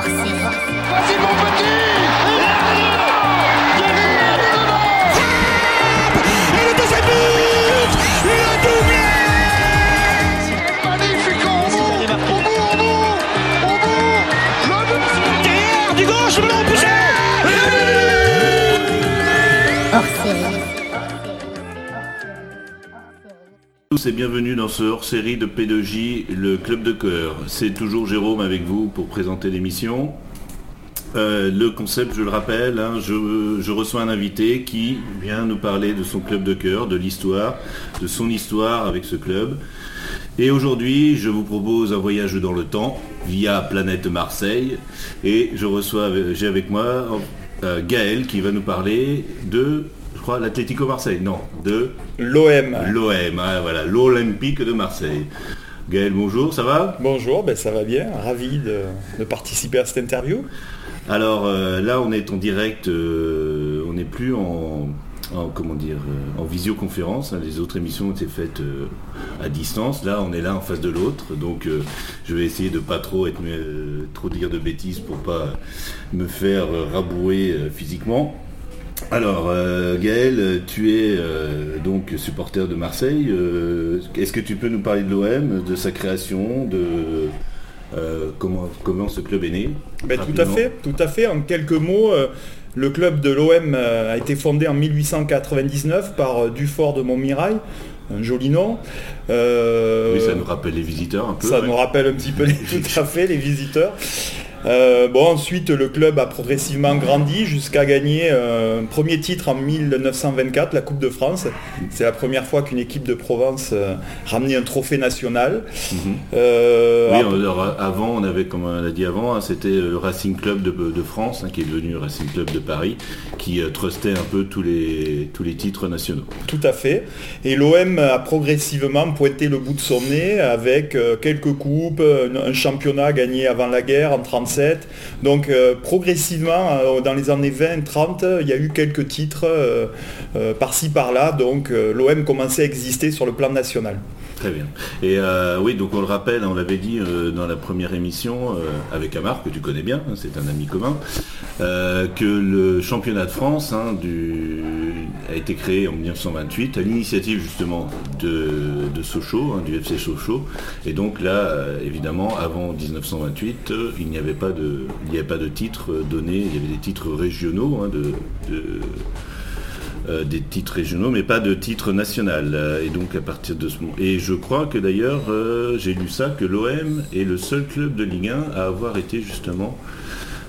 hors série. Petit et bienvenue dans ce hors-série de P2J, le club de cœur. C'est toujours Jérôme avec vous pour présenter l'émission. Euh, le concept, je le rappelle, hein, je, je reçois un invité qui vient nous parler de son club de cœur, de l'histoire, de son histoire avec ce club. Et aujourd'hui, je vous propose un voyage dans le temps via Planète Marseille. Et je reçois, j'ai avec moi euh, Gaël qui va nous parler de, je crois, l'Atlético Marseille. Non, de L'OM. L'OM, hein, voilà, l'Olympique de Marseille. Gaël, bonjour, ça va? Bonjour, ben ça va bien, ravi de, de participer à cette interview. Alors euh, là, on est en direct, euh, on n'est plus en, en, comment dire, euh, en visioconférence. hein. Les autres émissions ont été faites euh, à distance. Là, on est là en face de l'autre. Donc, je vais essayer de pas trop être, trop dire de bêtises pour pas me faire rabouer physiquement. Alors, euh, Gaël, tu es euh, donc supporter de Marseille. Euh, Est-ce que tu peux nous parler de l'OM, de sa création, de comment, comment ce club est né Ben, tout à fait, tout à fait. En quelques mots, le club de l'OM a été fondé en 1899 par Dufort de Montmirail, un joli nom. Oui, ça nous rappelle les visiteurs un peu. Ça ouais. nous rappelle un petit peu tout à fait les visiteurs. Euh, bon, ensuite, le club a progressivement grandi jusqu'à gagner euh, un premier titre en 1924, la Coupe de France. C'est la première fois qu'une équipe de Provence euh, ramenait un trophée national. Mhm. Oui, alors, avant, on avait, comme on l'a dit avant, hein, c'était le Racing Club de, de France, hein, qui est devenu Racing Club de Paris, qui trustait un peu tous les, tous les titres nationaux. Tout à fait. Et l'OM a progressivement pointé le bout de son nez avec quelques coupes, un, un championnat gagné avant la guerre en 37. Donc euh, progressivement, euh, dans les années 20-30, il y a eu quelques titres euh, par-ci par-là. Donc l'OM commençait à exister sur le plan national. Très bien. Et euh, oui, donc on le rappelle, on l'avait dit euh, dans la première émission euh, avec Amar, que tu connais bien, hein, c'est un ami commun, que le championnat de France hein, a été créé en 1928 à l'initiative justement de, Sochaux, hein, du FC Sochaux. Et donc là, évidemment, avant 1928, euh, il n'y avait pas de, il n'y avait pas de titres euh, donnés, il y avait des titres régionaux de euh, des titres régionaux, mais pas de titre national. Euh, et donc à partir de ce moment. Et je crois que d'ailleurs, euh, j'ai lu ça, que l'OM est le seul club de Ligue 1 à avoir été justement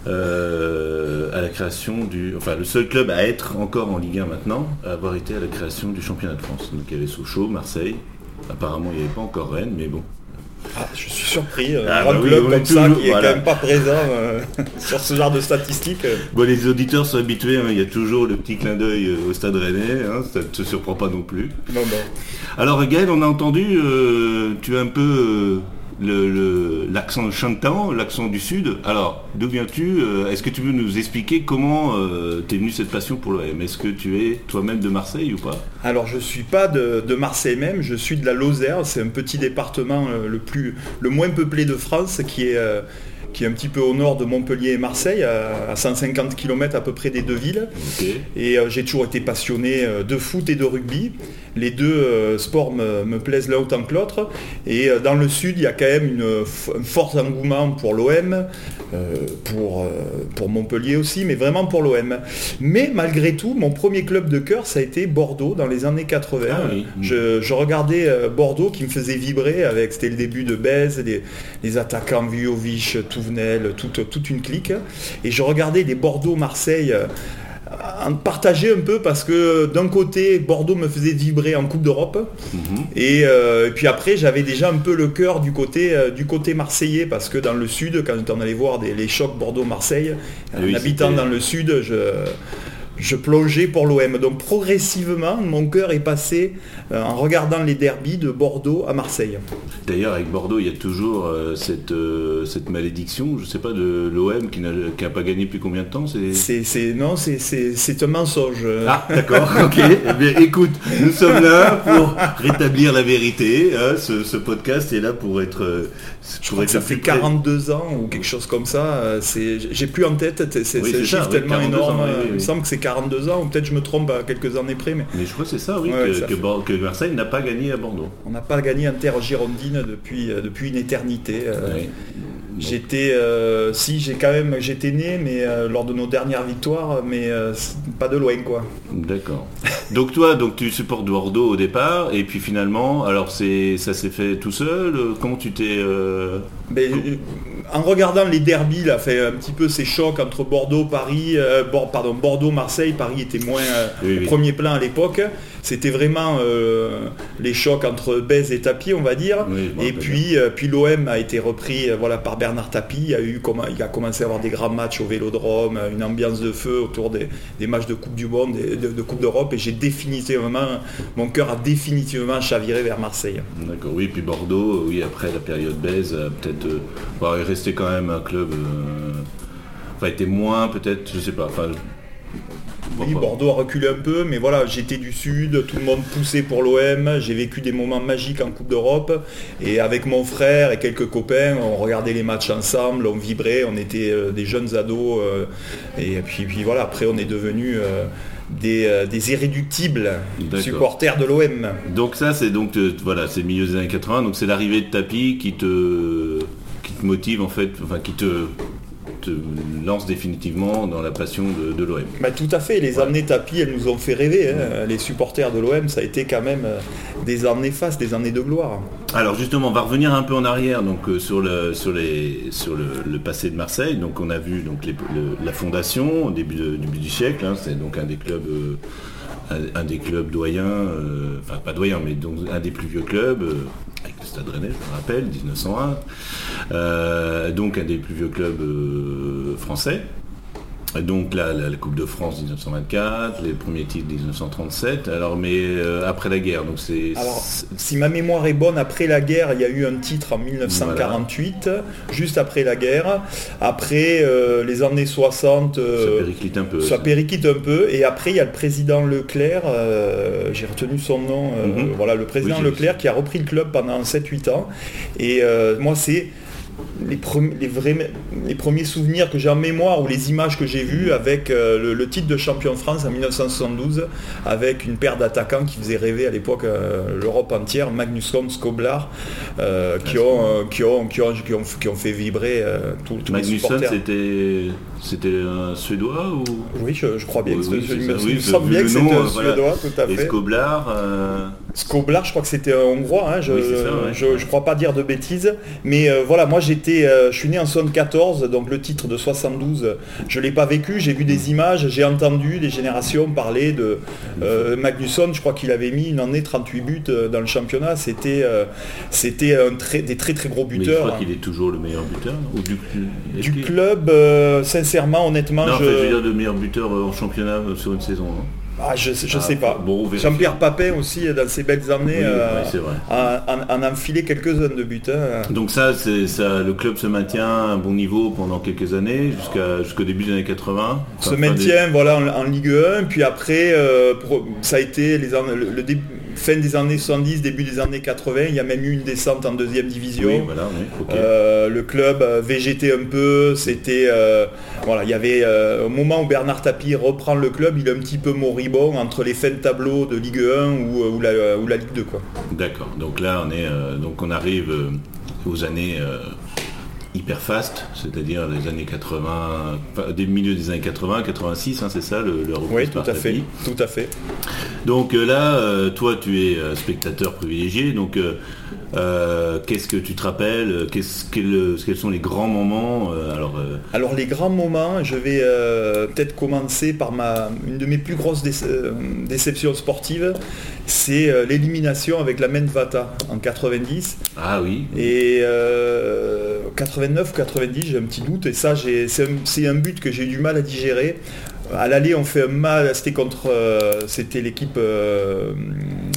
à la création du. Enfin, le seul club à être encore en Ligue 1 maintenant, à avoir été à la création du championnat de France. Donc il y avait Sochaux, Marseille. Apparemment, il n'y avait pas encore Rennes, mais bon. Ah, je suis surpris, euh, Ah, un grand bah oui, club comme ça toujours- qui est quand même pas présent euh, sur ce genre de statistiques. euh. Bon, les auditeurs sont habitués, hein, il y a toujours le petit clin d'œil euh, au stade rennais, hein, ça ne te surprend pas non plus. Non, non. Alors Gaël, on a entendu, tu as un peu le- le- l'accent chantant, l'accent du sud. Alors, d'où viens-tu euh, Est-ce que tu veux nous expliquer comment euh, t'es venu cette passion pour l'OM Est-ce que tu es toi-même de Marseille ou pas? Alors je suis pas de, de Marseille même, je suis de la Lozère, c'est un petit département euh, le, plus, le moins peuplé de France qui est, euh, qui est un petit peu au nord de Montpellier et Marseille, à, à 150 km à peu près des deux villes. Et euh, j'ai toujours été passionné de foot et de rugby. Les deux euh, sports me, me plaisent là autant que l'autre. Et euh, dans le sud, il y a quand même une, un fort engouement pour l'OM, euh, pour, pour Montpellier aussi, mais vraiment pour l'OM. Mais malgré tout, mon premier club de cœur, ça a été Bordeaux dans les années 80. Ah oui. je, je regardais Bordeaux qui me faisait vibrer avec, c'était le début de Bèze, les, les attaquants Vujovic, Touvenel, toute, toute une clique. Et je regardais les Bordeaux-Marseille en partager un peu parce que d'un côté Bordeaux me faisait vibrer en Coupe d'Europe Mhm. et, euh, et puis après j'avais déjà un peu le cœur du côté euh, du côté marseillais parce que dans le sud quand on allait voir des, les chocs Bordeaux-Marseille Ah oui, en habitant dans le sud je je plongeais pour l'OM. Donc progressivement, mon cœur est passé euh, en regardant les derbies de Bordeaux à Marseille. D'ailleurs, avec Bordeaux, il y a toujours euh, cette, euh, cette malédiction, je sais pas, de l'OM qui n'a pas gagné depuis combien de temps c'est... Non, c'est, un mensonge. Ah, d'accord, ok. Eh bien, écoute, nous sommes là pour rétablir la vérité. hein. Ce, ce podcast est là pour être. Je pour crois être que ça fait près- 42 ans ou quelque chose comme ça. C'est, j'ai plus en tête, c'est, Oui, un chiffre tellement 42 énorme. ans, oui, oui, Il me semble que c'est 42 ans, ou peut-être je me trompe à quelques années près, mais Mais je crois que c'est ça, oui, Ouais, que, ça que Marseille n'a pas gagné à Bordeaux. on n'a pas gagné en terre girondine depuis, euh, depuis une éternité. euh, Ouais. J'étais, euh, si j'ai quand même, j'étais né, mais euh, lors de nos dernières victoires, mais euh, pas de loin quoi. D'accord. Donc toi, donc tu supportes Bordeaux au départ, et puis finalement, alors c'est ça s'est fait tout seul. Comment tu t'es Mais, euh, en regardant les derbies, là, fait un petit peu ces chocs entre Bordeaux, Paris, euh, pardon, Bordeaux, Marseille, Paris était moins euh, Oui, au oui. premier plan à l'époque. C'était vraiment euh, les chocs entre Bèze et Tapie, on va dire. Oui, et puis, euh, puis l'OM a été repris euh, voilà, par Bernard Tapie. Il a, eu, il a commencé à avoir des grands matchs au Vélodrome, une ambiance de feu autour des, des matchs de Coupe du Monde, et de, de Coupe d'Europe. Et j'ai définitivement, mon cœur a définitivement chaviré vers Marseille. D'accord, oui, puis Bordeaux, oui, après la période euh, peut-être, bon, il restait quand même un club, enfin, était moins, peut-être, je sais pas, enfin, Oui, Bordeaux a reculé un peu, mais voilà, j'étais du Sud, tout le monde poussait pour l'OM, j'ai vécu des moments magiques en Coupe d'Europe, et avec mon frère et quelques copains, on regardait les matchs ensemble, on vibrait, on était euh, des jeunes ados, euh, et puis, puis voilà, après on est devenus euh, des, euh, des irréductibles supporters de l'OM. Donc ça, c'est donc, euh, voilà, c'est le milieu des années 80, donc c'est l'arrivée de Tapi qui te, qui te motive, en fait, enfin, qui te, te lance définitivement dans la passion de, de l'OM. Bah, tout à fait, les Ouais. années tapis, elles nous ont fait rêver, hein. les supporters de l'OM, ça a été quand même euh, des années fastes, des années de gloire. Alors justement, on va revenir un peu en arrière donc euh, sur le sur les sur le, le passé de Marseille. Donc on a vu donc les- le- la fondation au début de- du début du siècle. hein. c'est donc un des clubs euh, un, des clubs doyens, euh, enfin pas doyen, mais donc un des plus vieux clubs. euh, avec le Stade Rennais, je me rappelle, 1901. Euh, donc un des plus vieux clubs euh, français. Donc la, la- la Coupe de France 1924, les premiers titres 1937. Alors mais euh, après la guerre, donc c'est Alors, si ma mémoire est bonne, après la guerre, il y a eu un titre en 1948, juste après la guerre. Après euh, les années 60, ça euh, périclite un peu. ça périclite un peu. Et après, il y a le président Leclerc, j'ai retenu son nom, Mhm. voilà, le président Oui, Leclerc qui a repris le club pendant 7-8 ans. Et moi, c'est les, premi- les, vrais- les premiers souvenirs que j'ai en mémoire ou les images que j'ai vues avec euh, le, le titre de champion de France en 1972 avec une paire d'attaquants qui faisaient rêver à l'époque euh, l'Europe entière, Magnusson, Skoblar, euh, qui, ont, qui, ont, qui, ont, qui, ont, qui ont fait vibrer euh, tous tous les Magnusson, supporters. c'était c'était un Suédois ou? Oui, je, je crois bien. Oui, ça. me, Oui, semble bien que c'était un voilà. Suédois, tout à Et fait. Skoblar, euh, Skoblar, je crois que c'était un Hongrois, hein, je, ouais. je, je crois pas dire de bêtises. Mais voilà, moi j'étais, euh, je suis né en 74, donc le titre de 72, euh, je l'ai pas vécu, j'ai vu des images, j'ai entendu des générations parler de euh, Magnusson, je crois qu'il avait mis une année 38 buts euh, dans le championnat, c'était euh, c'était un très, des très très gros mais je buteurs. crois qu'il est toujours le meilleur buteur, non? Ou du, club, sincèrement, honnêtement, Non, je... veux dire le meilleur buteur en championnat sur une saison. non Ah, je, je Ah, sais pas. bon, on vérifie. Jean-Pierre Papin aussi, dans ses belles années, Oui, euh, oui, a, a- en a enfilé quelques-uns de buts. hein. Donc ça, le club se maintient à un bon niveau pendant quelques années, jusqu'au début des années 80. se Enfin, maintient voilà, en, en Ligue 1, puis après, euh, ça a été les an- le, le début- fin des années 70, début des années 80, il y a même eu une descente en deuxième division. Oui, voilà, oui, ok. Euh, le club euh, végétait un peu, c'était euh, voilà, il y avait euh, au moment où Bernard Tapie reprend le club, il est un petit peu moribond entre les fins de tableau de Ligue 1 ou, ou la, ou la Ligue 2 quoi. D'accord. Donc là, on est, donc on arrive aux années hyper fast, c'est-à-dire les années 80, enfin, des milieux des années 80, 86, hein, c'est ça le, le Oui, tout à fait, tout à fait. Donc euh, là, euh, toi, tu es euh, spectateur privilégié. Donc, euh, euh, qu'est-ce que tu te rappelles quel- Quels sont les grands moments Euh, Alors, euh, Alors les grands moments, je vais euh, peut-être commencer par ma, une de mes plus grosses déce- euh, déceptions sportives, c'est euh, l'élimination avec la Menvata en 90. ah oui. Et euh, 89 90, j'ai un petit doute. Et ça, c'est un, un but que j'ai eu du mal à digérer. À l'aller, on fait un mal. C'était contre, euh, c'était l'équipe, euh,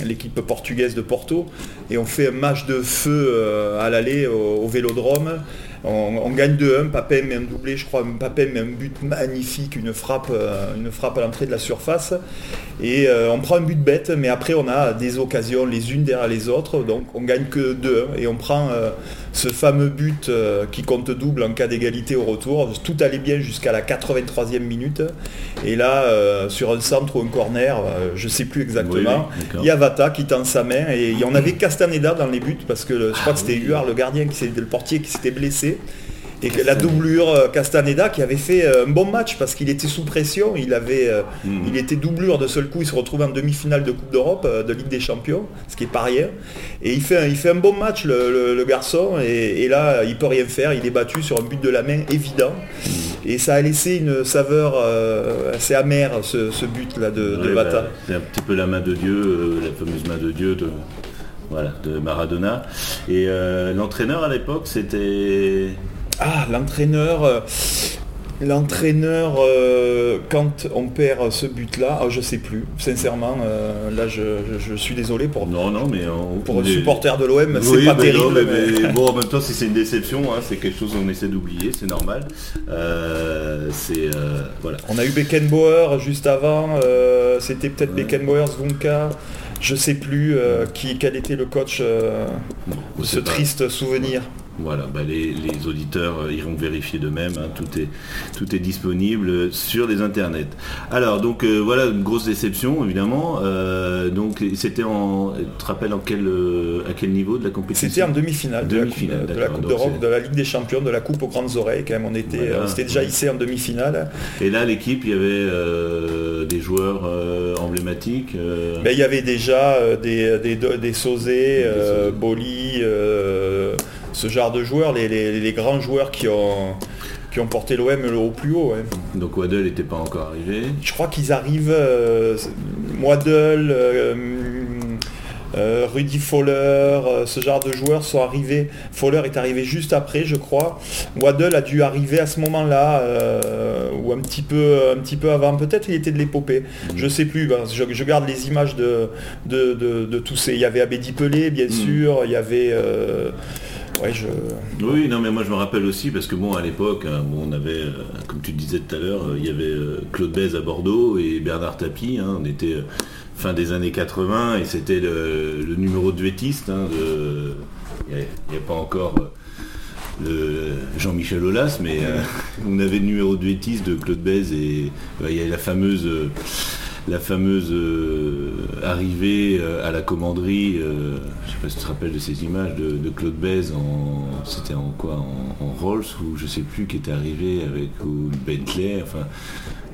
l'équipe portugaise de Porto, et on fait un match de feu euh, à l'aller au, Vélodrome. On, gagne 2-1. Papin met un doublé, je crois. Papin met un but magnifique, une frappe, euh, une frappe à l'entrée de la surface. Et euh, on prend un but bête, mais après on a des occasions les unes derrière les autres, donc on gagne que 2 et on prend ce fameux but euh, qui compte double en cas d'égalité au retour. Tout allait bien jusqu'à la 83e minute. Et là, euh, sur un centre ou un corner, euh, je sais plus exactement, Oui, oui, d'accord. il y a Vata qui tend sa main et il y en avait Castaneda dans les buts parce que je crois que c'était oui. Huard, le gardien, qui le portier qui s'était blessé. Et la doublure euh, Castaneda qui avait fait euh, un bon match parce qu'il était sous pression, il avait, euh, Mhm. il était doublure de seul coup, il se retrouve en demi-finale de Coupe d'Europe, de Ligue des Champions, ce qui est pas rien. Et il fait, un- il fait un bon match le, le- le garçon et, et là il peut rien faire, il est battu sur un but de la main évident. Et ça a laissé une saveur euh, assez amère ce, ce but là de, de Ouais, bah, c'est un petit peu la main de Dieu, euh, la fameuse main de Dieu de, voilà, de Maradona. Et euh, l'entraîneur à l'époque, c'était... Ah, l'entraîneur. euh, L'entraîneur, euh, quand on perd ce but-là, ah, je sais plus, sincèrement, euh, là je, je- je suis désolé pour, Non, non, mais... on- pour un les- supporter de l'OM, c'est Oui, pas mais non, terrible. mais- mais- mais bon, en même temps, si c'est une déception, hein, c'est quelque chose qu'on essaie d'oublier, c'est normal. Euh, c'est... voilà. On a eu Beckenbauer juste avant, c'était peut-être Ouais. Beckenbauer, Zvonka, je sais plus euh, qui, quel était le coach euh, Bon, ce pas- triste souvenir. Voilà, bah, les, les auditeurs euh, iront vérifier d'eux-mêmes, hein, tout, est, tout est disponible sur les internets. Alors, donc euh, voilà, une grosse déception, évidemment. Euh, donc, c'était en... Tu te rappelles en quel, euh, à quel niveau de la compétition? C'était en demi-finale de, la coupe- Demi-finale, de la Coupe d'Europe, de la Ligue des Champions, de la Coupe aux grandes oreilles, quand même, on était, Voilà. on s'était déjà hissé en demi-finale. Et là, l'équipe, il y avait des joueurs emblématiques. Ben, il y avait déjà des, des, des. Boli, ce genre de joueurs, les, les- les grands joueurs qui ont, qui ont porté l'OM le- au plus haut. ouais. Donc Waddle n'était pas encore arrivé. Je crois qu'ils arrivent, euh, Moidel, euh, euh, Rudy Fowler, euh, ce genre de joueurs sont arrivés. Fowler est arrivé juste après, je crois. Waddle a dû arriver à ce moment-là, ou un petit peu, un petit peu avant. Peut-être il était de l'épopée. Je sais plus. ben, je, je garde les images de, de, de- de tous ces. Il y avait Abedi Pelé, bien sûr. Il y avait. Oui, non, mais moi je me rappelle aussi parce que bon, à l'époque, hein, on avait, euh, comme tu disais tout à l'heure, euh, il y avait euh, Claude Bèze à Bordeaux et Bernard Tapie. hein, on était fin des années 80 et c'était le, le numéro de duettiste. hein, de- il n'y avait pas encore le Jean-Michel Aulas, mais on avait le numéro de duettiste de Claude Bèze et il y a la fameuse. La fameuse euh, arrivée euh, à la commanderie, euh, je sais pas si tu te rappelles de ces images de, de Claude Bèze en c'était en quoi en, en Rolls ou je sais plus qui était arrivé avec ou Bentley, enfin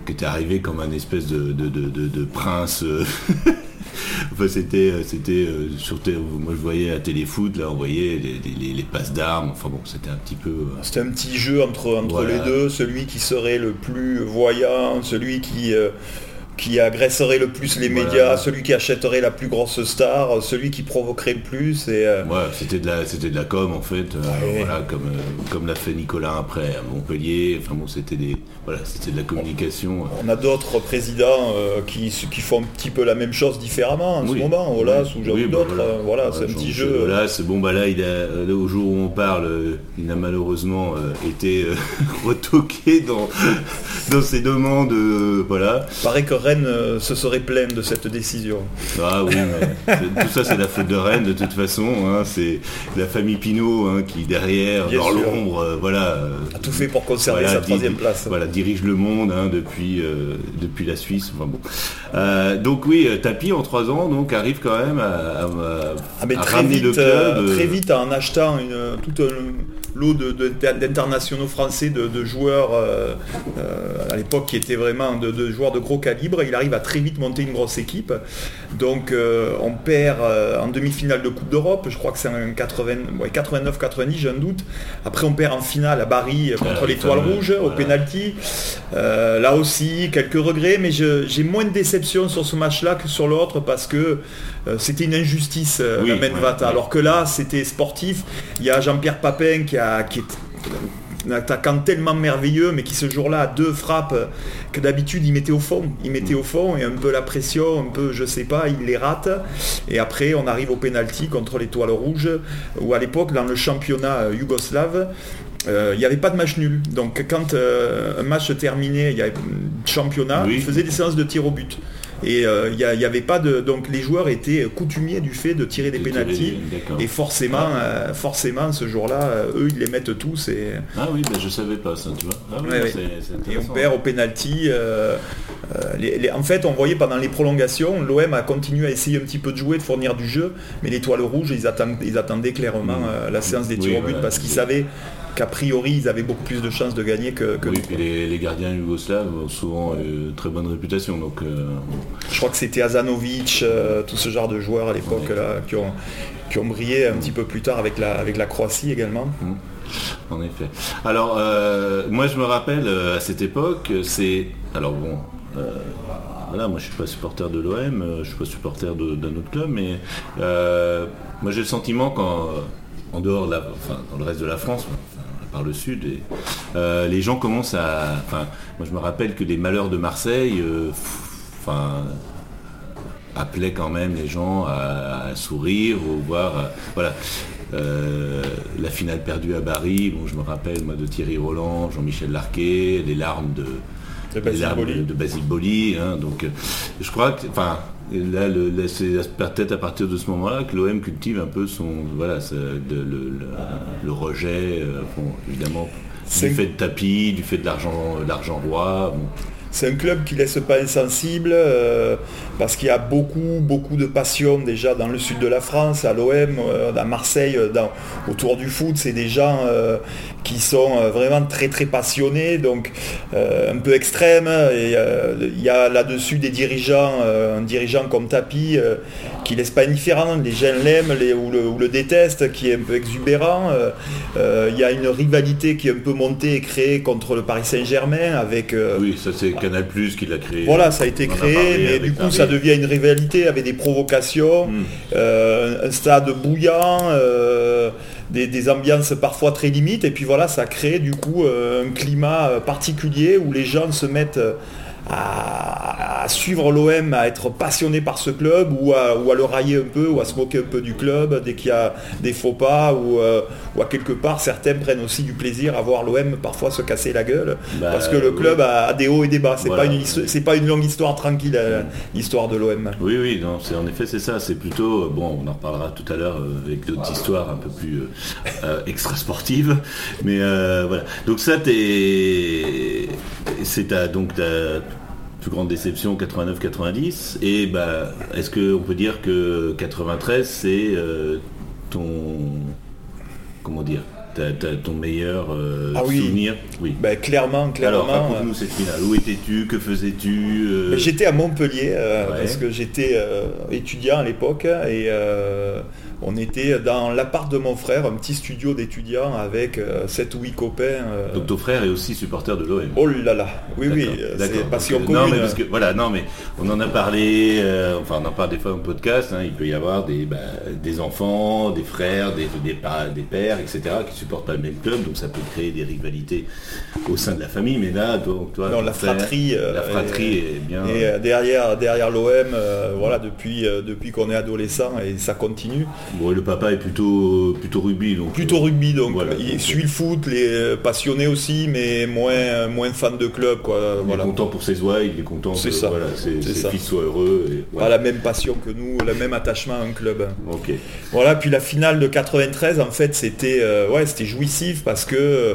qui était arrivé comme un espèce de, prince. enfin c'était c'était euh, sur té- moi je voyais à téléfoot là on voyait les, les- les passes d'armes, enfin bon c'était un petit peu euh, C'était un petit jeu entre, entre Voilà. les deux, celui qui serait le plus voyant, celui qui, euh, qui agresserait le plus les Voilà. médias, celui qui achèterait la plus grosse star, celui qui provoquerait le plus. Et, euh, Ouais, c'était de la, c'était de la com en fait, euh, Ouais. voilà, comme, euh, comme l'a fait Nicolas après à Montpellier. Enfin bon, c'était des, voilà, c'était de la communication. on a d'autres présidents qui, qui font un petit peu la même chose différemment en Oui. ce moment, Olas ou Oui, bah, d'autres. Voilà, c'est un petit jeu. Aulas, bon bah là, il a, au jour où on parle, il a malheureusement été retoqué dans, dans ses demandes, voilà. paraît que Rennes euh, se serait plein de cette décision. Ah oui, tout ça c'est la faute de Rennes de toute façon. hein, c'est la famille Pinot hein, qui derrière, Bien dans l'ombre, euh, voilà. A tout fait pour conserver Voilà, sa troisième place. Voilà, dirige le monde hein, depuis, euh, depuis la Suisse. Enfin, bon. Euh, donc oui, Tapi en trois ans donc arrive quand même à, à- à- Ah, mais à très ramener vite, le club. très vite en achetant une, tout un lot d'internationaux français, de, de joueurs euh, euh, à l'époque qui étaient vraiment de, de joueurs de gros calibre, il arrive à très vite monter une grosse équipe. Donc euh, on perd en demi-finale de Coupe d'Europe, je crois que c'est en 89-90, j'ai un doute. Après on perd en finale à euh, contre l'Étoile Rouge au. Euh, là aussi, quelques regrets, mais j'ai moins de déception sur ce match-là que sur l'autre parce que c'était une injustice, euh, Oui, la main de ouais, Vata. ouais. Alors que là, c'était sportif. Il y a Jean-Pierre Papin qui, a, qui, est, un attaquant tellement merveilleux, mais qui ce jour-là a deux frappes que d'habitude il mettait au fond. Il mettait au fond et un peu la pression, un peu je sais pas, il les rate. Et après on arrive au penalty contre l'étoile rouge, où à l'époque dans le championnat euh, yougoslave, euh, il n'y avait pas de match nul. Donc quand euh, un match se terminait, il y avait championnat, Oui. il faisait des séances de tir au but. Et euh, il n'y avait pas de. Donc les joueurs étaient coutumiers du fait de tirer des pénalties. Et forcément, euh, forcément, ce jour-là, euh, eux, ils les mettent tous et, Ah oui, ben, je savais pas ça, tu vois. Ah oui, Ouais, c'est- ouais. c'est et on perd au euh, euh, les- les- en fait, on voyait pendant les prolongations, l'OM a continué à essayer un petit peu de jouer, de fournir du jeu, mais l'étoile rouge, ils, attendent- ils attendaient clairement Mm. euh, la séance des Oui, tirs au but voilà. parce qu'ils savaient qu'a priori, ils avaient beaucoup plus de chances de gagner que, que Oui, nous. puis les, les gardiens yougoslaves ont souvent euh, très bonne réputation, donc euh, Je crois que c'était Azanovic, euh, tout ce genre de joueurs à l'époque Ouais. là, qui ont, qui ont brillé un petit peu plus tard avec la, avec la Croatie également. En effet. Alors, euh, moi, je me rappelle à cette époque, c'est. Alors, bon. voilà, moi je suis pas supporter de l'OM, je suis pas supporter de- d'un autre club, mais euh, moi j'ai le sentiment qu'en en dehors de la, enfin, dans le reste de la France, par le sud, et, euh, les gens commencent à. Enfin, moi je me rappelle que les malheurs de Marseille, euh, enfin, appelait quand même les gens à, à sourire ou voir euh, voilà Euh, la finale perdue à Paris bon je me rappelle moi de Thierry Roland Jean-Michel Larquet les larmes de De Basile Boli. de, de Basile Boli hein, donc je crois que enfin là, c'est peut-être à partir de ce moment-là que l'OM cultive un peu son voilà le, le- le- le rejet euh, bon, évidemment du fait de tapis du fait de l'argent l'argent roi bon. C'est un club qui laisse pas insensible euh, parce qu'il y a beaucoup, beaucoup de passion déjà dans le sud de la France, à l'OM, euh, à Marseille, euh, dans- autour du foot. C'est des gens euh, qui sont euh, vraiment très, très passionnés, donc euh, un peu extrêmes. Et euh, il y a là-dessus des dirigeants, euh, un dirigeant comme Tapi, qui laisse pas indifférent. Les gens l'aiment les- ou, le, ou le détestent, qui est un peu exubérant. Il y a une rivalité qui est un peu montée et créée contre le Paris Saint-Germain avec... oui ça c'est Canal Plus qui l'a créé voilà, ça a été a créé, mais du coup, Paris. ça devient une rivalité avec des provocations, Mm. euh, un stade bouillant, des, ambiances parfois très limites, et puis voilà, ça crée du coup euh, un climat euh, particulier où les gens se mettent euh, à, à suivre l'OM, à être passionnés par ce club, ou à, ou à le railler un peu, ou à se moquer un peu du club dès qu'il y a des faux pas, ou, euh, ou à quelque part, certains prennent aussi du plaisir à voir l'OM parfois se casser la gueule, Bah, parce que le oui. club a, a des hauts et des bas. C'est Voilà. pas une c'est pas une longue histoire tranquille, euh, l'histoire de l'OM. Oui, oui, non, c'est en effet c'est ça. C'est plutôt euh, bon, on en reparlera tout à l'heure avec d'autres histoires un peu plus euh, extra sportives, mais euh, voilà. Donc ça, t'es, c'est ta donc ta plus grande déception 89-90 et bah est-ce que on peut dire que 93 c'est euh, ton comment dire ton meilleur euh, Ah oui. souvenir? Oui. Ben, clairement, Alors clairement. raconte-nous cette finale. Où étais-tu? Que faisais-tu? Euh, euh, J'étais à Montpellier euh, Ouais. parce que j'étais euh, étudiant à l'époque et euh, on était dans l'appart de mon frère, un petit studio d'étudiants avec 7 ou 8 copains. euh, Donc ton frère est aussi supporter de l'OM. oh là là, oui oui, euh, c'est passion Donc, commune. Non, mais parce que voilà, non, mais on en a parlé. euh, enfin, on en parle des fois en podcast. hein, il peut y avoir des, bah, des enfants, des frères, des, des, pa- des pères, etc. qui supportent pas le même club, donc ça peut créer des rivalités au sein de la famille. Mais là, toi, toi Non, la frère, fratrie, euh, la fratrie est, bien. Et euh, derrière, derrière l'OM, euh, voilà, depuis, euh, depuis qu'on est adolescent et ça continue. Bon, et le papa est plutôt, plutôt rugby, donc. Plutôt euh, rugby, donc voilà, il donc, suit le foot, les euh, passionnés aussi, mais moins, moins fan de club, quoi. Il Voilà. est content pour ses oies, il est content C'est que ça. voilà, ses, C'est ses ça. fils soient heureux. Et, Pas la même passion que nous, le même attachement à un club. Ok. Voilà, puis la finale de 93, en fait, c'était euh, ouais, c'était jouissif parce que euh,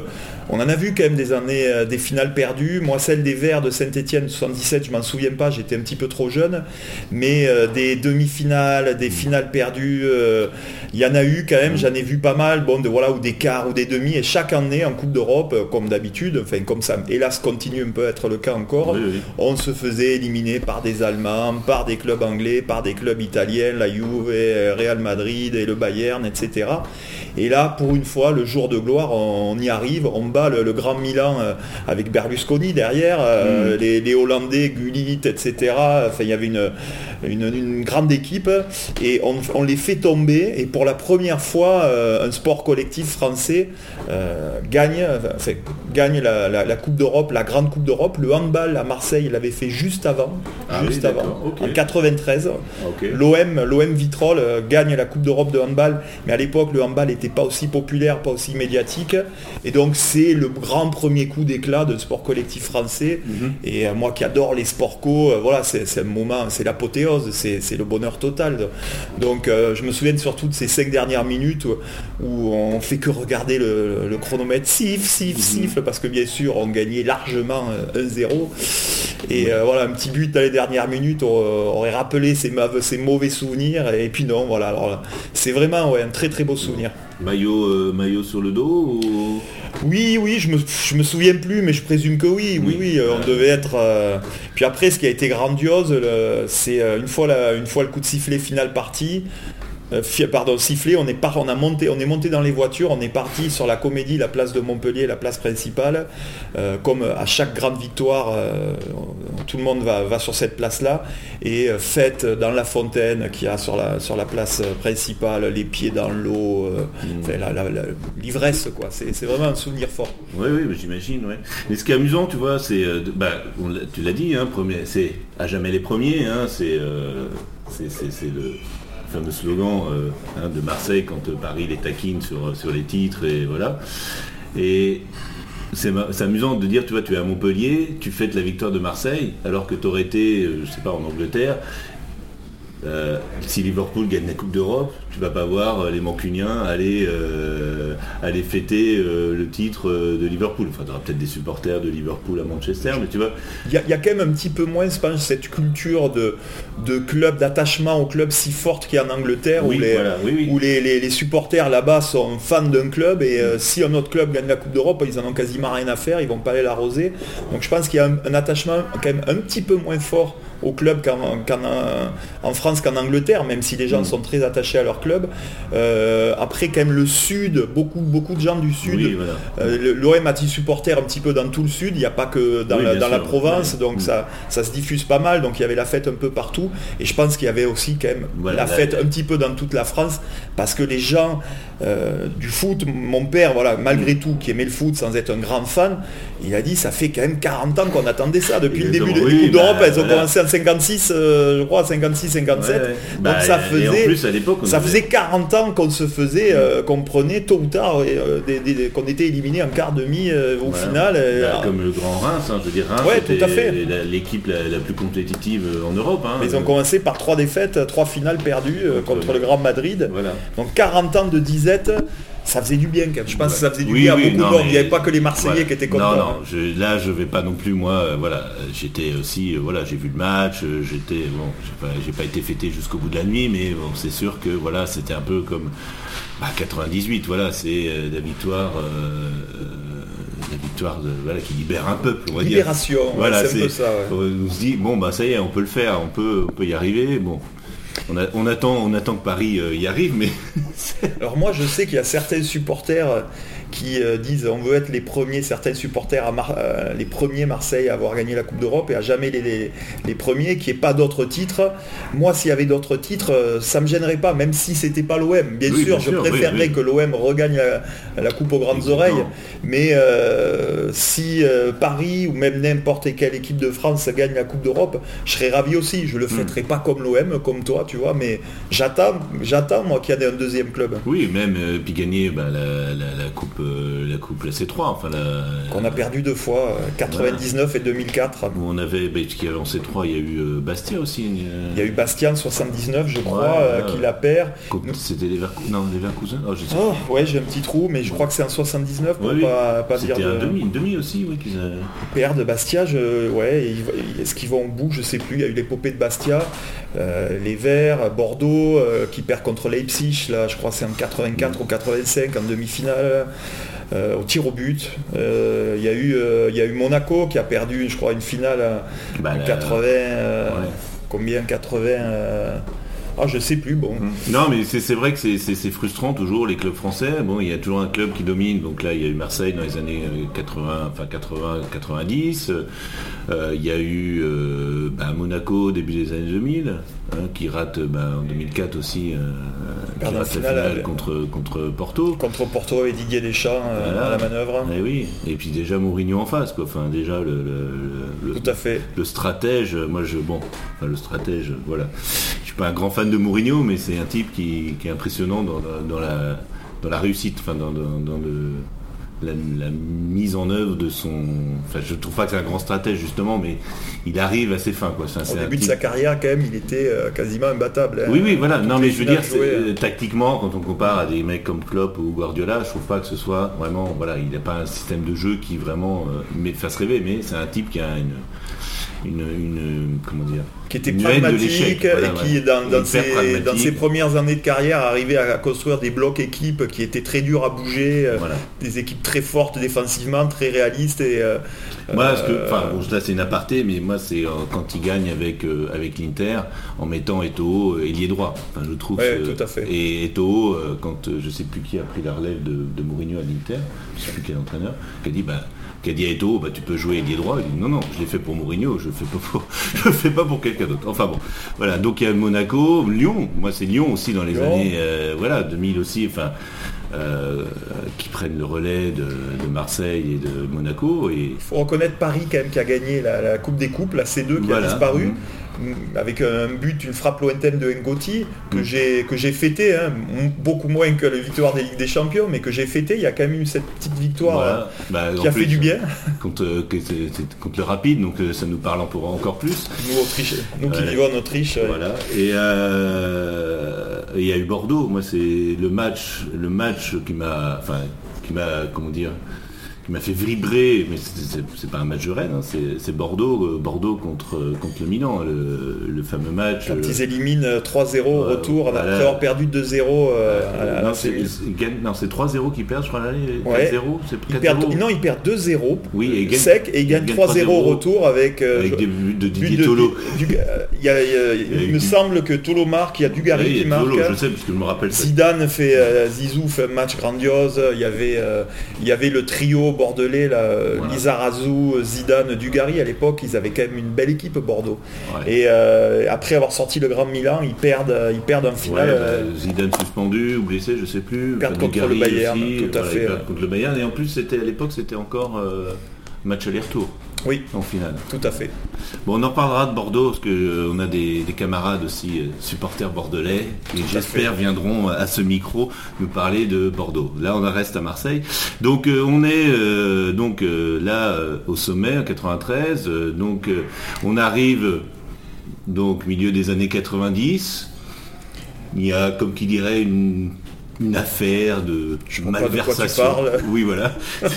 on en a vu quand même des années, euh, des finales perdues. Moi, celle des Verts de Saint-Etienne 77, je m'en souviens pas, j'étais un petit peu trop jeune. Mais euh, des demi-finales, des finales perdues, euh, il y en a eu quand même, j'en ai vu pas mal, bon, de, voilà, ou des quarts ou des demi. Et chaque année en Coupe d'Europe, euh, comme d'habitude, enfin comme ça, hélas, continue un peu à être le cas encore, Oui, oui. on se faisait éliminer par des Allemands, par des clubs anglais, par des clubs italiens, la Juve, Real Madrid et le Bayern, etc. Et là, pour une fois, le jour de gloire, on, y arrive, on bat le, Grand Milan euh, avec Berlusconi derrière, euh, les, les, Hollandais, Gullit, etc. Enfin, il y avait une, une, grande équipe. Et on, les fait tomber. Et pour la première fois euh, un sport collectif français euh, gagne, gagne la, Coupe d'Europe, la grande Coupe d'Europe. Le handball à Marseille l'avait fait juste avant, ah juste avant, en 93. L'OM, l'OM Vitrolles gagne la Coupe d'Europe de handball, mais à l'époque le handball n'était pas aussi populaire, pas aussi médiatique et donc c'est le grand premier coup d'éclat de sport collectif français mhm. et moi qui adore les sports co, voilà c'est un moment, c'est l'apothéose c'est le bonheur total. Donc euh, je me souviens surtout de ces cinq dernières minutes où, on fait que regarder le, chronomètre siffle, siffle, mhm. siffle, parce que bien sûr on gagnait largement 1-0. Euh, Et euh, voilà, un petit but dans les dernières minutes aurait rappelé ces, mauvais souvenirs. Et puis non, voilà, alors c'est vraiment un très très beau souvenir. Maillot, maillot sur le dos oui, oui, je me, me souviens plus, mais je présume que oui, oui, oui, euh, on devait être. Euh, puis après, ce qui a été grandiose, c'est euh, une fois, une fois le coup de sifflet final parti, euh, pardon, sifflé, on est, on, a monté, on est monté dans les voitures, on est parti sur la comédie, la place de Montpellier, la place principale. Euh, comme à chaque grande victoire, euh, tout le monde va, sur cette place-là. Et fête dans la fontaine qui a sur la, sur la place principale, les pieds dans l'eau, mmh. l'ivresse, quoi. C'est vraiment un souvenir fort. Oui, oui, j'imagine. Mais ce qui est amusant, tu vois, c'est, bah, tu l'as dit, hein, c'est à jamais les premiers, hein, c'est c'est le slogan euh, hein, de Marseille quand euh, Paris les taquine sur, euh, sur les titres et voilà. Et c'est amusant de dire, tu vois, tu es à Montpellier, tu fêtes la victoire de Marseille, alors que tu aurais été, je sais pas, en Angleterre, euh, si Liverpool gagne la Coupe d'Europe, tu vas pas voir euh, les Mancuniens aller, euh, aller fêter le titre de Liverpool. Enfin, tu auras peut-être des supporters de Liverpool à Manchester, mais tu vois. Il y, a quand même un petit peu moins, je pense, cette culture de, de club, d'attachement au club si forte qu'il y a en Angleterre, où, les, où les, supporters là-bas sont fans d'un club, et si un autre club gagne la Coupe d'Europe, ils en ont quasiment rien à faire, ils vont pas aller l'arroser. Donc je pense qu'il y a un attachement quand même un petit peu moins fort au club qu'en France qu'en Angleterre, même si les gens mm. sont très attachés à leur club. Euh, après, quand même, le Sud, beaucoup, beaucoup de gens du Sud, euh, l'OM a-t-il supporter un petit peu dans tout le Sud, il n'y a pas que dans, la, dans la, province, donc mm. ça, ça se diffuse pas mal, donc il y avait la fête un peu partout, et je pense qu'il y avait aussi quand même la fête un petit peu dans toute la France, parce que les gens euh, du foot, mon père, voilà, malgré mm. tout, qui aimait le foot sans être un grand fan, il a dit ça fait quand même 40 ans qu'on attendait ça depuis le début de, des Coupes d'Europe, elles ont commencé en 56, euh, je crois, 56, 57. Donc bah, ça faisait, plus, à ça faisait 40 ans qu'on se faisait, euh, qu'on prenait tôt ou tard, qu'on était éliminé en quart demi au final. Bah, comme le Grand Reims, hein, je veux dire, Reims, ouais, tout à fait. l'équipe la, plus compétitive en Europe. Hein. ils ont commencé par trois défaites, trois finales perdues contre le Grand Madrid. Donc 40 ans de disette ça faisait du bien Je pense que ça faisait du bien à beaucoup de monde. Il n'y avait pas que les Marseillais qui étaient contents. Non, non, là je vais pas non plus moi. Euh, voilà, j'étais aussi, euh, voilà, j'ai vu le match. Euh, j'étais, bon, j'ai pas, été fêté jusqu'au bout de la nuit, mais bon, c'est sûr que voilà, c'était un peu comme 98. Bah, voilà, c'est la victoire. la victoire voilà, qui libère un peuple, on va Libération, voilà, c'est un peu ça. On se dit, bon, bah ça y est, on peut le faire, on peut, on peut y arriver. Bon, on, attend, attend que Paris euh, y arrive, mais... Alors moi, je sais qu'il y a certains supporters qui euh, disent on veut être les premiers, certains supporters, à euh, les premiers Marseille à avoir gagné la Coupe d'Europe et à jamais les, les, premiers, qui n'y ait pas d'autres titres. Moi, s'il y avait d'autres titres, euh, ça me gênerait pas, même si c'était pas l'OM. Bien, sûr, je préférerais que l'OM regagne la, Coupe aux grandes oreilles. Mais si Paris ou même n'importe quelle équipe de France gagne la Coupe d'Europe, je serais ravi aussi. Je le hmm. fêterai pas comme l'OM, comme toi, tu vois, mais j'attends, j'attends moi qu'il y ait un deuxième club. Oui, même puis gagner bah, la Coupe euh, la coupe la C3. Enfin, Qu'on a perdu deux fois, 99 et 2004. on avait, bah, qui en C3, il y a eu euh, Bastia aussi. Il y a eu Bastia en 79, je crois, euh, qui la perd. C'était les, non, les Vercousins oh, oh, Ouais, j'ai un petit trou, mais je crois que c'est en 79 pour pas, pas dire. C'était un demi, demi aussi, oui. Qu'ils perdent Bastia, je... ouais, est-ce qu'ils vont au bout Je sais plus. Il y a eu l'épopée de Bastia, les Verts, Bordeaux, qui perd contre Leipzig, là, je crois que c'est en 84 ou 85 en demi-finale. Euh, au tir au but. Euh, il y, a eu, euh, y a eu Monaco qui a perdu, je crois, une finale en 80. Bah, combien 80 Ah, je sais plus, bon. Non, mais c'est vrai que c'est- frustrant toujours les clubs français. Bon, il y a toujours un club qui domine. Donc là, il y a eu Marseille dans les années euh, 80, enfin 80, 90. Euh, il y a eu euh, bah, Monaco début des années 2000, hein, qui rate bah, en 2004 aussi, euh, qui rate la la finale, euh, contre contre Porto. Contre Porto et Didier Deschamps euh, Voilà. à la manœuvre. Eh oui. Et puis déjà Mourinho en face, quoi. Enfin déjà le, le- le- Tout à fait. le stratège, moi je bon, enfin, le stratège, voilà. Je suis pas un grand fan de Mourinho, mais c'est un type qui, qui est impressionnant dans, la- dans la dans la réussite, enfin dans, dans- dans le la, la mise en œuvre de son. Enfin, je trouve pas que c'est un grand stratège justement, mais il arrive à ses fins, quoi. Un- Au début de sa carrière, quand même, il était euh, quasiment imbattable. hein. oui, oui, voilà. Non, mais je veux dire, hein. tactiquement, quand on compare à des mecs comme Klopp ou Guardiola, je trouve pas que ce soit vraiment, voilà, il n'a pas un système de jeu qui vraiment euh, fasse rêver, mais c'est un type qui a une, une, une- comment dire, qui était pragmatique voilà, et qui, ouais. dans, ses, dans ses premières années de carrière, arrivait à construire des blocs équipes qui étaient très durs à bouger, euh, Voilà. des équipes très fortes défensivement, très réalistes. Et, euh, Moi, ce que, euh, enfin, bon, là c'est une aparté, mais moi c'est euh, quand il gagne avec euh, avec l'Inter en mettant Eto'o ailier droit. Enfin, je trouve. Ouais, tout à fait. Et Eto'o, quand je sais plus qui a pris la relève de, de Mourinho à l'Inter, je sais plus quel entraîneur, qui a dit bah qui a dit à Eto'o, bah tu peux jouer ailier droit. Il dit non non, je l'ai fait pour Mourinho, je le fais pas pour, je fais pas pour quelqu'un d'autre. Enfin bon, voilà. Donc il y a Monaco, Lyon. Moi c'est Lyon aussi dans les Lyon. années euh, voilà 2000 aussi. Enfin. euh, qui prennent le relais de, de Marseille et de Monaco et Il faut reconnaître Paris quand même qui a gagné la, la Coupe des Coupes, la C2 qui Voilà. a disparu, Mhm. Mm, avec un but, une frappe lointaine de Ngoti, que Mhm. j'ai que j'ai fêté, hein, beaucoup moins que la victoire des Ligues des Champions, mais que j'ai fêté. Il y a quand même eu cette petite victoire Voilà. Bah, euh, en qui a plus, fait du bien. Contre, euh, c'est- c'est contre le rapide, donc euh, ça nous parle encore, plus. Nous, Autriche, nous qui vivons en Autriche, euh, Voilà. Et euh, et il y a eu Bordeaux. Moi, c'est le match, le match qui m'a, enfin, qui m'a, comment dire, qui m'a fait vibrer. Mais c'est- pas un match de Rennes, hein, c'est Bordeaux, euh, Bordeaux contre contre le Milan, le, le fameux match. quand euh, ils éliminent euh, 3-0 au retour, après avoir perdu 2-0 euh, non, c'est Séville. c'est- gagne- non, c'est 3-0 qui perdent, je crois, l'année. Ouais. 4-0, c'est Ils 4-0. perdent, non, ils perdent 2-0 Oui, et sec et ils gagnent gagnent 3-0 au 3-0 retour avec, euh, avec je- des buts de Didier Tolo. euh, il, me semble que Tolo marque, il y a Dugarry Oui, qui marque. Tolo, je sais, parce que je me rappelle. Zidane fait euh, Zizou fait un match grandiose. Il y avait euh, il y avait le trio bordelais là, Voilà. Lizarazu, Zidane, Dugarry. À l'époque, ils avaient quand même une belle équipe Bordeaux. Ouais. Et euh, après avoir sorti le Grand Milan, ils perdent ils perdent en Ouais, finale. bah, euh, Zidane suspendu ou blessé, je sais plus. Ils perdent contre le Bayern, aussi, tout à voilà, fait, ils perdent ouais. contre le Bayern. Et en plus, c'était à l'époque, c'était encore euh, match aller-retour oui, en finale. tout à fait. Bon, on en parlera de Bordeaux parce que euh, a des, des camarades aussi euh, supporters bordelais qui j'espère viendront à ce micro nous parler de Bordeaux. Là, on en reste à Marseille. Donc, euh, on est euh, donc euh, là euh, au sommet en 93. euh, donc, euh, on arrive donc milieu des années 90. Il y a, comme qui dirait, une, une affaire de vois pas de quoi tu malversation. parles. Oui, voilà.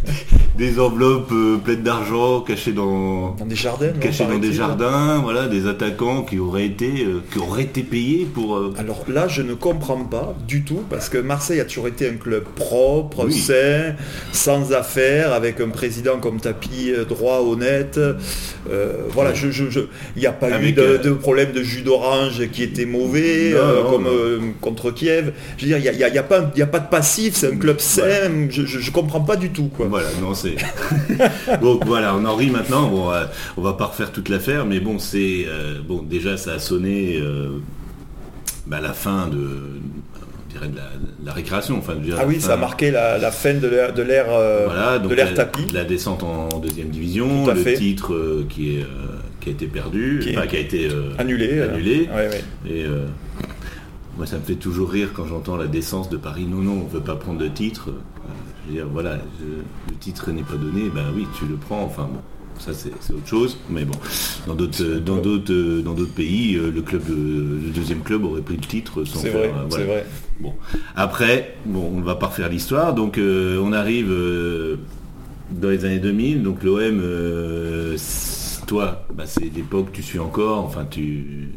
des enveloppes euh, pleines d'argent cachées dans, Dans des jardins. non, cachés dans des jardins, voilà, des attaquants qui auraient été, euh, qui auraient été payés pour. euh, Alors là, je ne comprends pas du tout, parce que Marseille a toujours été un club propre, Oui. sain, sans affaires, avec un président comme Tapi, euh, droit, honnête. Voilà, Ouais. je, je, il n'y a pas eu de, de problème de jus d'orange qui était mauvais, Non, non, comme non. contre Kiev. Je veux dire, il n'y a, y a- y a pas, y a pas de passif, c'est un club sain, Voilà. je, je comprends pas du tout. Quoi. Voilà, non, c'est. Donc voilà, on en rit maintenant. Bon, euh, on va pas refaire toute l'affaire, mais bon, c'est euh, bon. Déjà, ça a sonné euh, bah, la fin de, on dirait de la, de la récréation. Enfin, Ah oui, ça a marqué la, la fin de l'ère de l'ère euh, Voilà, de l'ère la, descente en deuxième division, le fait. titre qui est qui a été perdu, Qui est- enfin, qui a été Annulé. annulé. ouais, ouais. Et moi, ça me fait toujours rire quand j'entends la décence de Paris. Non, non, on veut pas prendre de titre. Je veux dire, voilà, je- le titre n'est pas donné. Ben oui, tu le prends. Enfin bon, ça c'est autre chose. Mais bon, dans d'autres euh, dans d'autres euh, dans d'autres pays, euh, le club, le deuxième club aurait pris le titre sans faire. vrai, voilà. vrai. Bon, après, bon, on ne va pas refaire l'histoire. Donc, euh, on arrive euh, dans les années 2000. Donc, l'OM, euh, toi, bah, c'est l'époque, tu suis encore. Enfin, tu.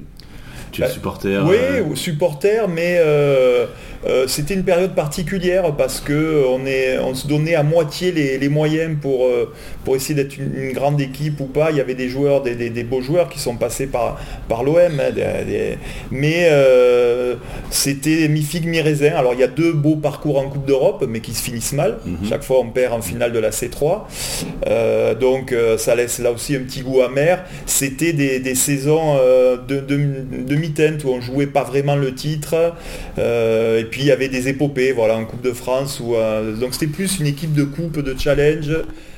Tu es Bah, supporter Oui, euh, supporter, mais euh, euh, c'était une période particulière parce que on, est, on se donnait à moitié les, les moyens pour, euh, pour essayer d'être une, une grande équipe ou pas. Il y avait des joueurs, des, des- des beaux joueurs qui sont passés par, par l'OM, hein, mais c'était mi-figue, mi-raisin. Alors il y a deux beaux parcours en Coupe d'Europe, mais qui se finissent mal. Chaque fois on perd en finale de la C3. Euh, donc ça laisse là aussi un petit goût amer. C'était des, des saisons de, de, de où on jouait pas vraiment le titre. Euh, et puis il y avait des épopées voilà, en Coupe de France. Où, euh, donc c'était plus une équipe de coupe, de challenge.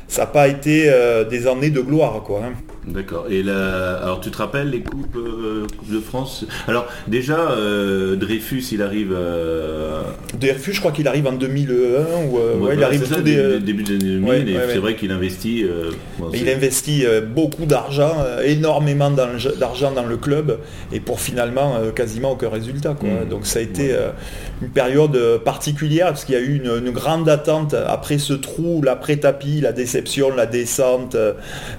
Ça n'a pas été euh, des années de gloire. Quoi, hein. D'accord. Et là, alors tu te rappelles les coupes, euh, de France? Alors déjà, euh, Dreyfus, il arrive. euh, DRFU, je crois qu'il arrive en 2001. Ou, ouais, il voilà, arrive ça, des- dé- début des années 2000, Ouais, et ouais, c'est vrai qu'il investit. bon, il investit beaucoup d'argent, énormément d'argent dans le club, et pour finalement quasiment aucun résultat. quoi. Mhm. Donc ça a été une période particulière, parce qu'il y a eu une, une grande attente après ce trou, l'après-tapis, la déception, la descente,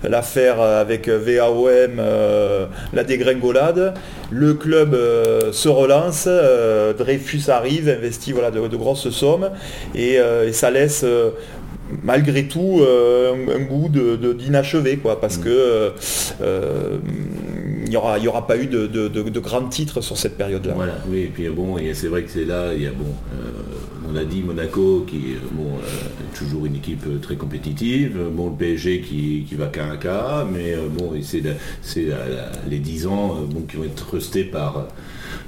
l'affaire euh, avec euh, VAOM, euh, la dégringolade. Le club euh, se relance, Dreyfus arrive, investit voilà, de, de grosses sommes, et, et ça laisse... malgré tout euh, un, un goût de, de- d'inachevé quoi parce que euh, euh, il n'y aura, il y aura pas eu de, de, de- de grands titres sur cette période là Voilà, oui, et puis bon, et c'est vrai que c'est là, il y a bon, euh, on a dit Monaco qui est bon, euh, toujours une équipe euh, très compétitive, euh, bon le PSG qui, qui va qu'à un cas, mais euh, bon, c'est les 10 ans euh, bon, qui vont être trustés par,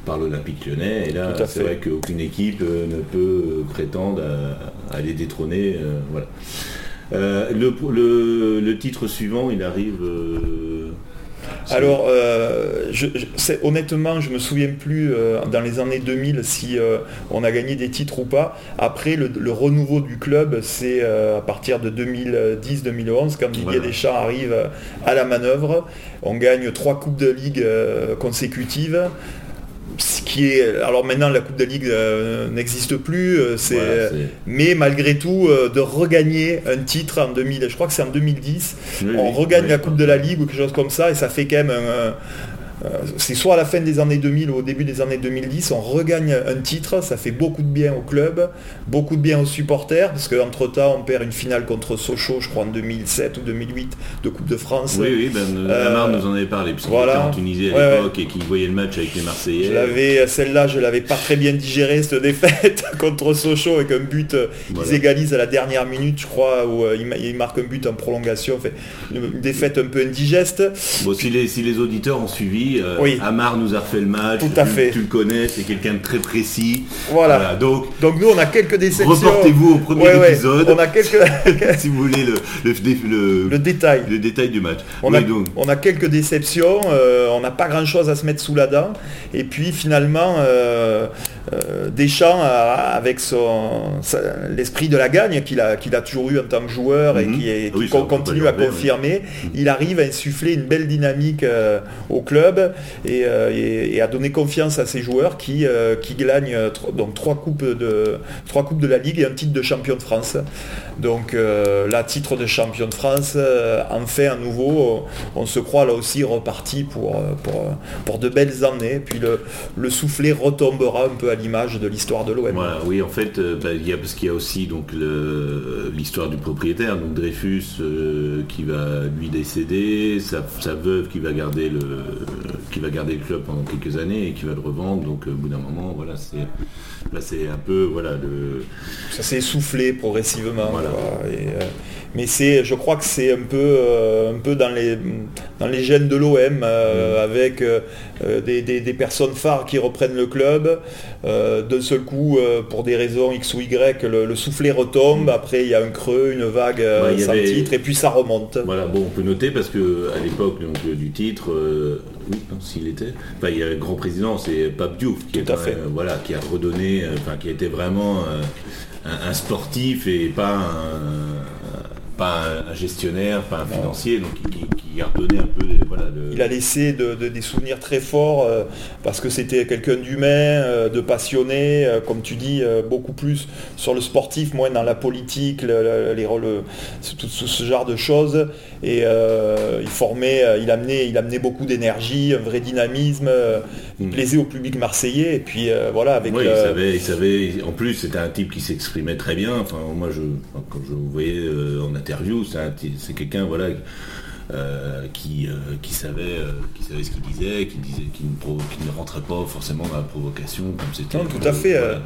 par l'Olympique lyonnais, et là c'est vrai qu'aucune équipe euh, ne peut euh, prétendre à, à les détrôner, euh, voilà. Euh, le, le, le titre suivant, il arrive. euh, alors euh, je, je- c'est- honnêtement je me souviens plus euh, dans les années 2000 si euh, on a gagné des titres ou pas. Après le, le renouveau du club c'est à partir de 2010-2011 quand Didier Voilà. Deschamps arrive à la manœuvre. On gagne trois coupes de ligue consécutives ce qui est alors maintenant la coupe de ligue euh, n'existe plus euh, c'est Voilà, c'est- mais malgré tout euh, de regagner un titre en 2000 je crois que c'est en 2010 Oui, on oui, regagne oui, la coupe de la ligue ou quelque chose comme ça et ça fait quand même un, euh, c'est soit à la fin des années 2000 ou au début des années 2010, on regagne un titre, ça fait beaucoup de bien au club, beaucoup de bien aux supporters, parce qu'entre temps on perd une finale contre Sochaux, je crois en 2007 ou 2008 de Coupe de France. Oui, oui, ben, Euh, Amar nous en avait parlé, puisqu'il voilà. était en Tunisie à Ouais, l'époque et qu'il voyait le match avec les Marseillais. Je l'avais, celle-là, je l'avais pas très bien digérée cette défaite contre Sochaux avec un but, euh, Voilà. ils égalisent à la dernière minute, je crois, où euh, ils ma- ils marquent un but en prolongation, une une défaite un peu indigeste. Bon, si les, si les auditeurs ont suivi, euh, Oui. Amar nous a refait le match. Tout à tu, fait. Tu le connais, c'est quelqu'un de très précis. Voilà. donc, Donc nous, on a quelques déceptions. reportez-vous au premier Ouais, ouais, épisode On a quelques si vous voulez le, le, le- le détail. le détail du match. On, Oui, a, donc, on a quelques déceptions, euh, on n'a pas grand chose à se mettre sous la dent. Et puis finalement, euh, euh, Deschamps, a- avec son, l'esprit de la gagne qu'il a, qu'il a toujours eu en tant que joueur et Mhm. qui, est, con- pas continue à confirmer, il arrive à insuffler une belle dynamique euh, au club et, euh, et- et à donner confiance à ses joueurs qui, euh, qui gagnent euh, tro- donc, trois, coupes de, trois coupes de la Ligue et un titre de champion de France. Donc euh, là, titre de champion de France, euh, enfin à nouveau, on, on se croit là aussi reparti pour, euh, pour, euh, pour de belles années. Puis le, le soufflet retombera un peu à l'image de l'histoire de l'OM. Voilà, oui, en fait, euh, bah, y a, parce qu'il y a aussi donc l'histoire du propriétaire, donc Dreyfus euh, qui va lui décéder, sa, sa veuve qui va garder le qui va garder le club pendant quelques années et qui va le revendre. Donc euh, au bout d'un moment, voilà, c'est là, c'est un peu voilà le Ça s'est essoufflé progressivement. Voilà. Quoi. Et, euh, mais c'est, je crois que c'est un peu, euh, un peu dans les, dans les gènes de l'OM, euh, avec euh, euh, des, des- des personnes phares qui reprennent le club. Euh, D'un seul coup, euh, pour des raisons X ou Y, le, le soufflet retombe. Après, il y a un creux, une vague euh, Ouais, y sans avait- titre, et puis ça remonte. Voilà, bon, on peut noter parce que à l'époque donc, euh, du titre, euh, oui, non, s'il était, enfin, il y a le grand président, c'est Pape Diouf qui, est Tout à fait. voilà, qui a redonné, euh, enfin, qui était vraiment euh, un, un sportif et pas un, pas un, gestionnaire, pas un financier, donc qui, un peu voilà, le... Il a laissé de- de- des souvenirs très forts euh, parce que c'était quelqu'un d'humain, euh, de passionné, euh, comme tu dis, beaucoup plus sur le sportif, moins dans la politique, le- le- les rôles, ce- tout ce, ce genre de choses. Et il formait, il amenait, il amenait beaucoup d'énergie, un vrai dynamisme. il Mm. plaisait au public marseillais. Et puis voilà, avec Oui, il savait, il savait. En plus, c'était un type qui s'exprimait très bien. Enfin, moi, je, quand je le voyais en interview, c'est quelqu'un, voilà, qui, euh, qui savait, euh, qui savait ce qu'il disait, qui disait, qui ne, provo- qui ne rentrait pas forcément dans la provocation, comme c'était. Non, tout à fait. Voilà. euh,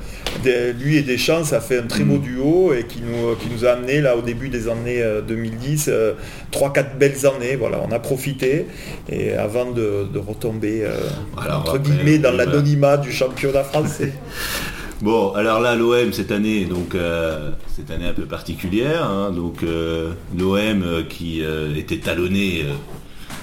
des- lui et Deschamps, ça fait un très beau Mm. duo et qui nous, qui nous a amené là au début des années euh, 2010, 3-4 belles années. Voilà, on a profité et avant de, de retomber euh, Alors, entre guillemets dans l'anonymat du championnat français. Bon, alors là, l'OM cette année, donc euh, cette année un peu particulière, hein, donc euh, l'OM euh, qui euh, était talonné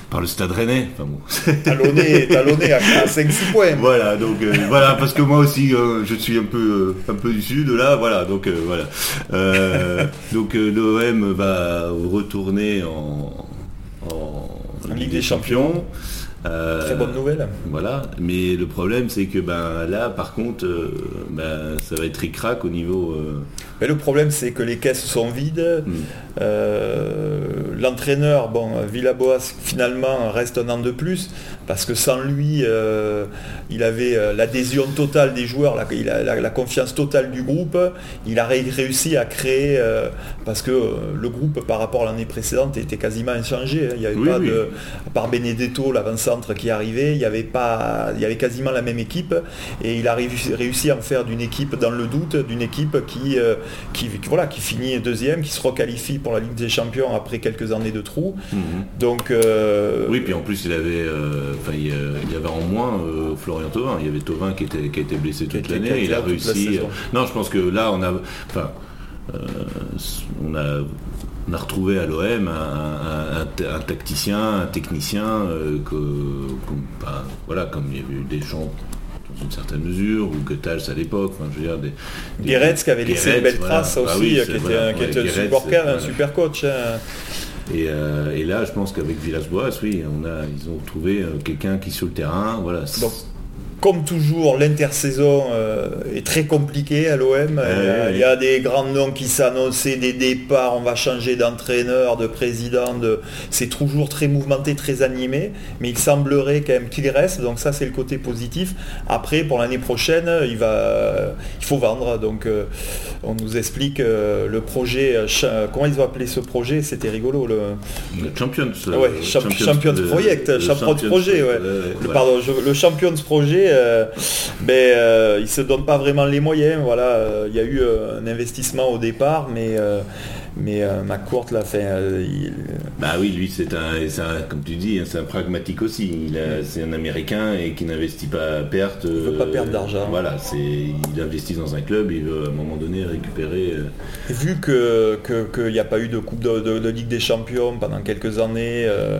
par le Stade Rennais. Enfin bon. talonné, talonné à, 5-6 points. Voilà, donc voilà, parce que moi aussi, je suis un peu, un peu du sud, là, voilà, donc voilà. Donc l'OM va retourner en, en Ligue des Champions. Euh, Très bonne nouvelle. Voilà, mais le problème c'est que ben là, par contre, euh, ben, ça va être ric-rac au niveau. euh, Mais le problème, c'est que les caisses sont vides. Mm. Euh, L'entraîneur, bon, Villaboas, finalement, reste un an de plus, parce que sans lui, euh, il avait euh, l'adhésion totale des joueurs, la, la, la confiance totale du groupe. Il a ré- réussi à créer, euh, parce que le groupe, par rapport à l'année précédente, était quasiment inchangé. hein. Il n'y avait Oui, pas oui. de, à part Benedetto, l'avant-centre qui arrivait, il y avait pas, il y avait quasiment la même équipe, et il a réussi, réussi à en faire d'une équipe dans le doute, d'une équipe qui, euh, qui, voilà, qui finit deuxième, qui se requalifie pour la Ligue des Champions après quelques années de trou. Donc euh, Oui, puis en plus il avait, enfin il, y a- il y avait en moins euh, Florian Thauvin. Il y avait Thauvin qui était, qui a été blessé toute l'année. Il a réussi. euh, non, je pense que là on a, enfin, euh, on a, on a retrouvé à l'OM un, un- un- un tacticien, un technicien, euh, que, comme, voilà, comme il y avait eu des gens dans une certaine mesure, ou Goethals à l'époque, enfin, je veux dire, des, des- Guéretz qui avait laissé une belle trace Ah aussi, oui, qui était, voilà, un- qui ouais, était un, Guéretz, super, un super coach. hein. Et, euh, et là, je pense qu'avec Villas-Boas, oui, on a, ils ont trouvé euh, quelqu'un qui sur le terrain, voilà. Comme toujours, l'intersaison euh, est très compliquée à l'OM. il, y a- des grands noms qui s'annonçaient, des départs, on va changer d'entraîneur, de président. De... C'est toujours très mouvementé, très animé. Mais il semblerait quand même qu'il reste. Donc ça, c'est le côté positif. Après, pour l'année prochaine, il, va... il faut vendre. Donc euh, on nous explique euh, le projet. Comment ils ont appelé ce projet C'était rigolo. Le... Le Champions. Ouais, Champ- Champions Project, le Champions Projet, ouais. Le, pardon, je- le Champions Projet, euh, ben, euh, il se donne pas vraiment les moyens. Voilà, euh, il y a eu un investissement au départ, mais mais euh, McCourt l'a fait. euh, il- Bah oui, lui, c'est un, comme tu dis, hein, c'est un pragmatique aussi. C'est un Américain et qui n'investit pas à perte. Il veut pas perdre d'argent. Voilà, il investit dans un club, il veut à un moment donné récupérer. euh, vu que que- qu'il n'y a pas eu de coupe de, de- de Ligue des Champions pendant quelques années, euh,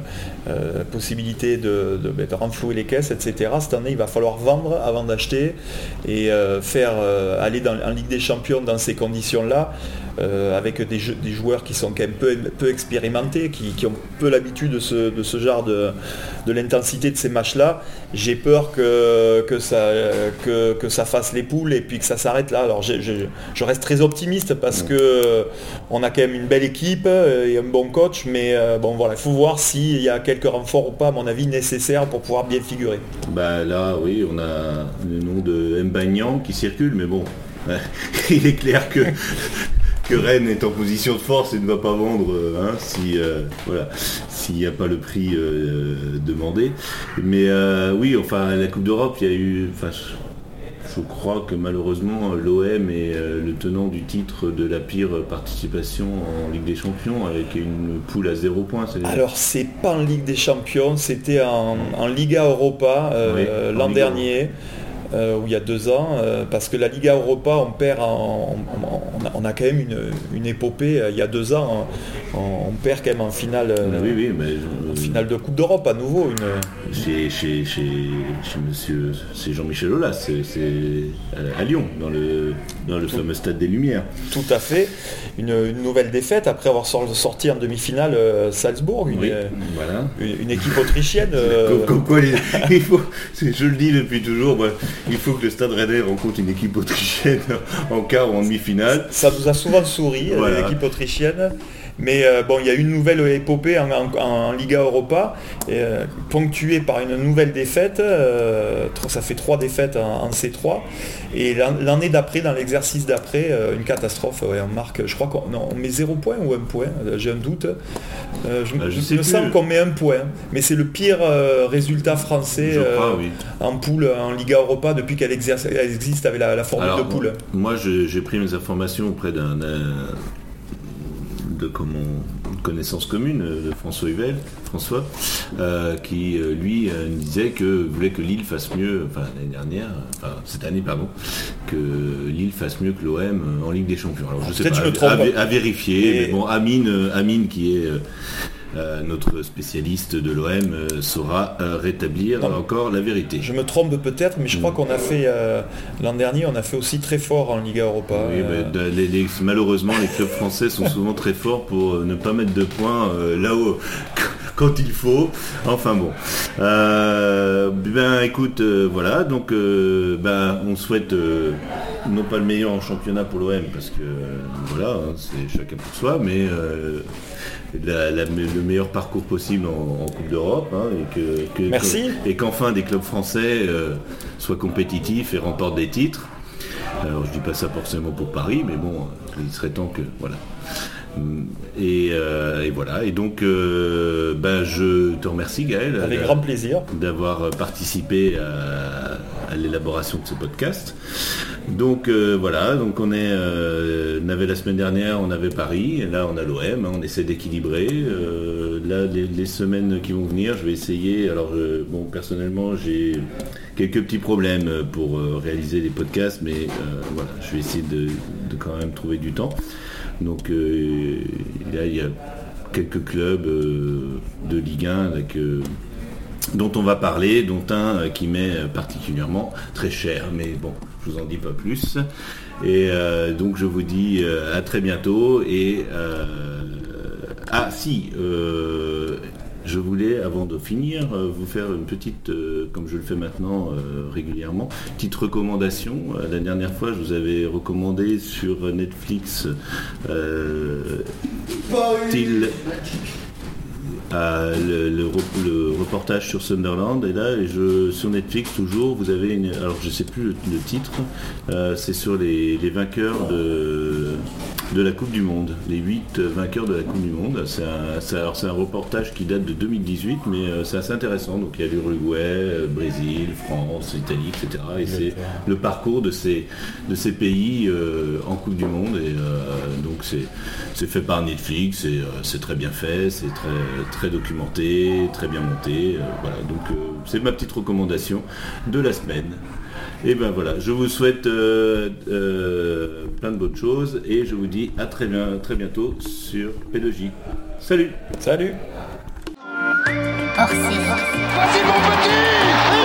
euh, possibilité de, de, ben, de renflouer les caisses, etc. Cette année, il va falloir vendre avant d'acheter et euh, faire euh, aller dans, en Ligue des Champions dans ces conditions-là, euh, avec des, jeux- des joueurs qui sont quand même peu, peu expérimentés, qui, qui ont peu l'habitude de ce, de ce genre de, de l'intensité de ces matchs-là. J'ai peur que, que, ça, que, que ça fasse les poules et puis que ça s'arrête là. Alors j'ai- j'ai- je reste très optimiste parce que euh, on a quand même une belle équipe euh, et un bon coach, mais bon voilà, il faut voir s'il y a quelques renforts ou pas, à mon avis, nécessaires pour pouvoir bien figurer. Bah là, oui, on a le nom de Mbagnan qui circule, mais bon, il est clair que, que Rennes est en position de force et ne va pas vendre euh, hein, si euh, voilà s'il n'y a pas le prix euh, demandé. Mais euh, oui, enfin la Coupe d'Europe, il y a eu. Enfin, je- crois que malheureusement l'OM est le tenant du titre de la pire participation en Ligue des Champions avec une poule à zéro point. c'est- Alors c'est pas en Ligue des Champions, c'était en, en Liga Europa Oui, l'an dernier. Euh, ou il y a deux ans, euh, parce que la Liga Europa, on perd, en- on, on a, on a quand même une, une épopée. euh, il y a deux ans, on, on perd quand même en finale, Oui, oui, mais en finale de Coupe d'Europe à nouveau, une, chez, chez, chez, chez monsieur, c'est Jean-Michel Aulas, c'est c'est à, Lyon, dans le, dans le fameux stade des Lumières. Tout à fait. Une, une nouvelle défaite après avoir sor- sorti en demi-finale euh, Salzbourg, une, Oui, euh, voilà. une- une équipe autrichienne. euh, Comme, comme quoi, il faut, c'est- je le dis depuis toujours, moi, il faut que le Stade Rennais rencontre une équipe autrichienne en quart ou en demi-finale. Ça nous a souvent souri, euh, Voilà. l'équipe autrichienne. Mais euh, bon, il y a une nouvelle épopée en, en- en Liga Europa, et, euh, ponctuée par une nouvelle défaite. euh, ça fait trois défaites en, en C3. Et l'an- l'année d'après, dans l'exercice d'après, une catastrophe. ouais, on marque, je crois qu'on met zéro point ou un point, j'ai un doute. Je Bah, je sais me plus. semble qu'on met un point. Mais c'est le pire résultat français Je crois, oui. en poule en Liga Europa depuis qu'elle existe avec la, la formule Alors, de poule. moi, j'ai pris mes informations auprès d'un de comment connaissance commune euh, de François Huvel, François, euh, qui euh, lui nous disait que voulait que Lille fasse mieux, enfin l'année dernière, enfin cette année pardon, que Lille fasse mieux que l'OM en Ligue des Champions. Alors je sais pas, à, vé- à vérifier. Et- Mais bon, Amine, Amine qui est euh, notre spécialiste de l'OM euh, saura euh, rétablir Non. encore la vérité. Je me trompe peut-être, mais je Mm. crois qu'on a fait l'an dernier, on a fait aussi très fort en Liga Europa. Oui, les- les- malheureusement, les clubs français sont souvent très forts pour ne pas mettre de points là-haut quand il faut. Enfin bon. Euh, ben écoute, euh, voilà. Donc, euh, ben on souhaite non pas le meilleur en championnat pour l'OM parce que voilà, hein, c'est chacun pour soi, mais la- la- le meilleur parcours possible en, en Coupe d'Europe hein, et que, que- Merci. et qu'enfin des clubs français soient compétitifs et remportent des titres. Alors je dis pas ça forcément pour Paris, mais bon, il serait temps que voilà. Et, euh, et voilà. Et donc, euh, ben, je te remercie Gaël avec d'a- grand plaisir. d'avoir participé à, à l'élaboration de ce podcast. Donc euh, voilà, donc on est, euh, on avait la semaine dernière, on avait Paris, et là on a l'OM, hein, on essaie d'équilibrer. Euh, là, les, les semaines qui vont venir, je vais essayer. Alors euh, bon, personnellement, j'ai quelques petits problèmes pour euh, réaliser les podcasts, mais euh, voilà, je vais essayer de, de quand même trouver du temps. Donc euh, là, il y a quelques clubs euh, de Ligue 1 avec, euh, dont on va parler, dont un qui m'est particulièrement très cher, mais bon, je vous en dis pas plus. Et donc je vous dis à très bientôt et ah si, je voulais avant de finir euh, vous faire une petite, euh, comme je le fais maintenant euh, régulièrement, petite recommandation. La dernière fois, je vous avais recommandé sur Netflix euh, Till le, le re- le reportage sur Sunderland et là je, sur Netflix toujours vous avez une, alors je sais plus le, le titre euh, c'est sur les, les vainqueurs de, de la Coupe du Monde les huit vainqueurs de la Coupe du Monde. C'est un, reportage qui date de 2018 mais euh, c'est assez intéressant. Donc il y a l'Uruguay, euh, Brésil, France, Italie etc et c'est le parcours de ces, de ces pays euh, en Coupe du Monde. Et euh, donc c'est fait par Netflix et euh, c'est très bien fait, c'est très, très documenté, très bien monté. euh, voilà, donc euh, c'est ma petite recommandation de la semaine. Et ben voilà, je vous souhaite euh, euh, plein de bonnes choses et je vous dis à très, bien, très bientôt sur P2J. Salut. Salut. Mon petit